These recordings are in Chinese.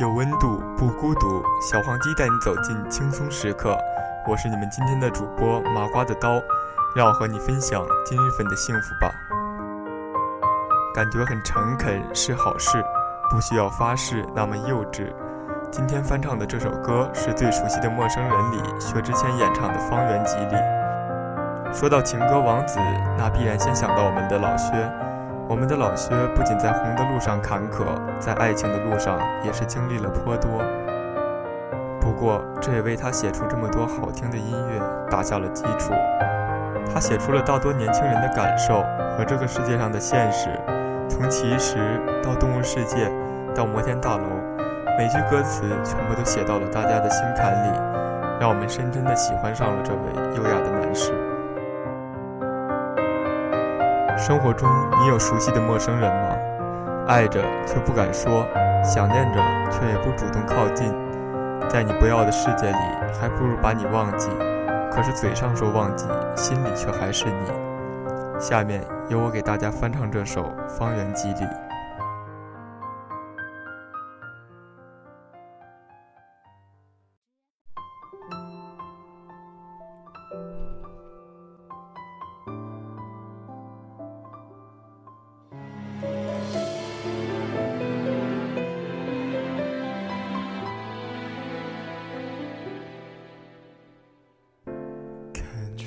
有温度不孤独，小黄鸡带你走进轻松时刻。我是你们今天的主播麻瓜的刀，让我和你分享今日份的幸福吧。感觉很诚恳是好事，不需要发誓那么幼稚。今天翻唱的这首歌是最熟悉的陌生人里薛之谦演唱的《方圆几里》。说到情歌王子，那必然先想到我们的老薛。我们的老薛不仅在红的路上坎坷，在爱情的路上也是经历了颇多。不过，这也为他写出这么多好听的音乐打下了基础。他写出了大多年轻人的感受和这个世界上的现实，从奇石到动物世界，到摩天大楼，每句歌词全部都写到了大家的心坎里，让我们深深的喜欢上了这位优雅的男士。生活中，你有熟悉的陌生人吗？爱着却不敢说，想念着却也不主动靠近。在你不要的世界里，还不如把你忘记。可是嘴上说忘记，心里却还是你。下面由我给大家翻唱这首《方圆几里》。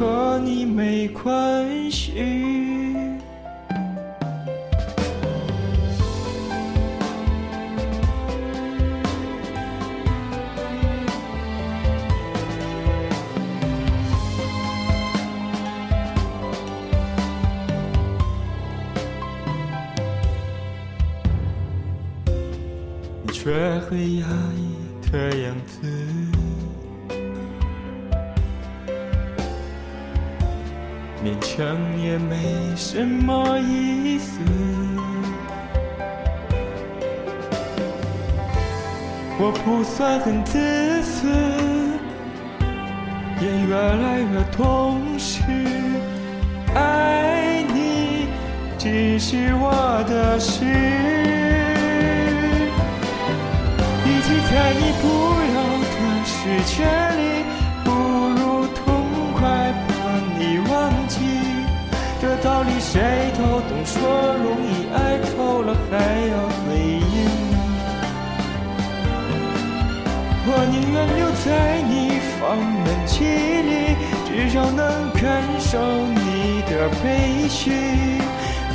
和你没关系。你却很压抑的样子。勉强也没什么意思，我不算很自私，也越来越懂事。爱你只是我的事，与其在你不要的世界里，道理谁都懂，说容易，爱透了还要嘴硬。我宁愿留在你方圆几里，至少能感受你的悲喜，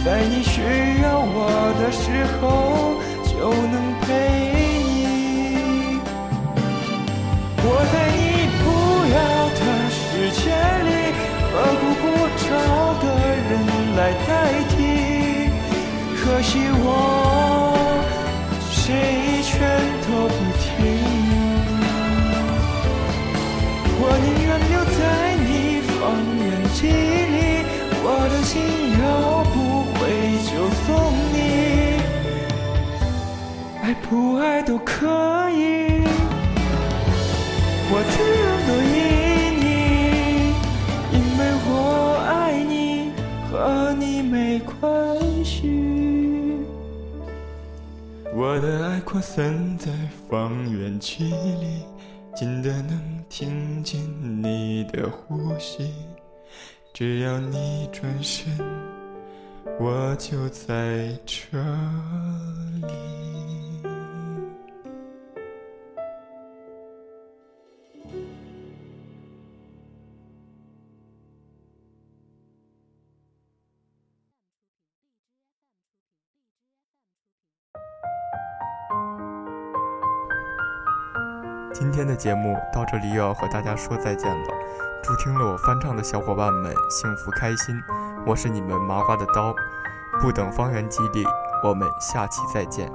在你需要我的时候就能陪你。我在你我谁劝都不听。我宁愿留在你方圆几里，我的心要不回就送你。爱不爱都可以，我怎样都依你，因为我爱你，和你没关系。我的爱扩散在方圆几里，近的能听见你的呼吸。只要你转身，我就在这里。今天的节目到这里又要和大家说再见了。祝听了我翻唱的小伙伴们幸福开心！我是你们麻瓜的刀，不等方圆几里，我们下期再见。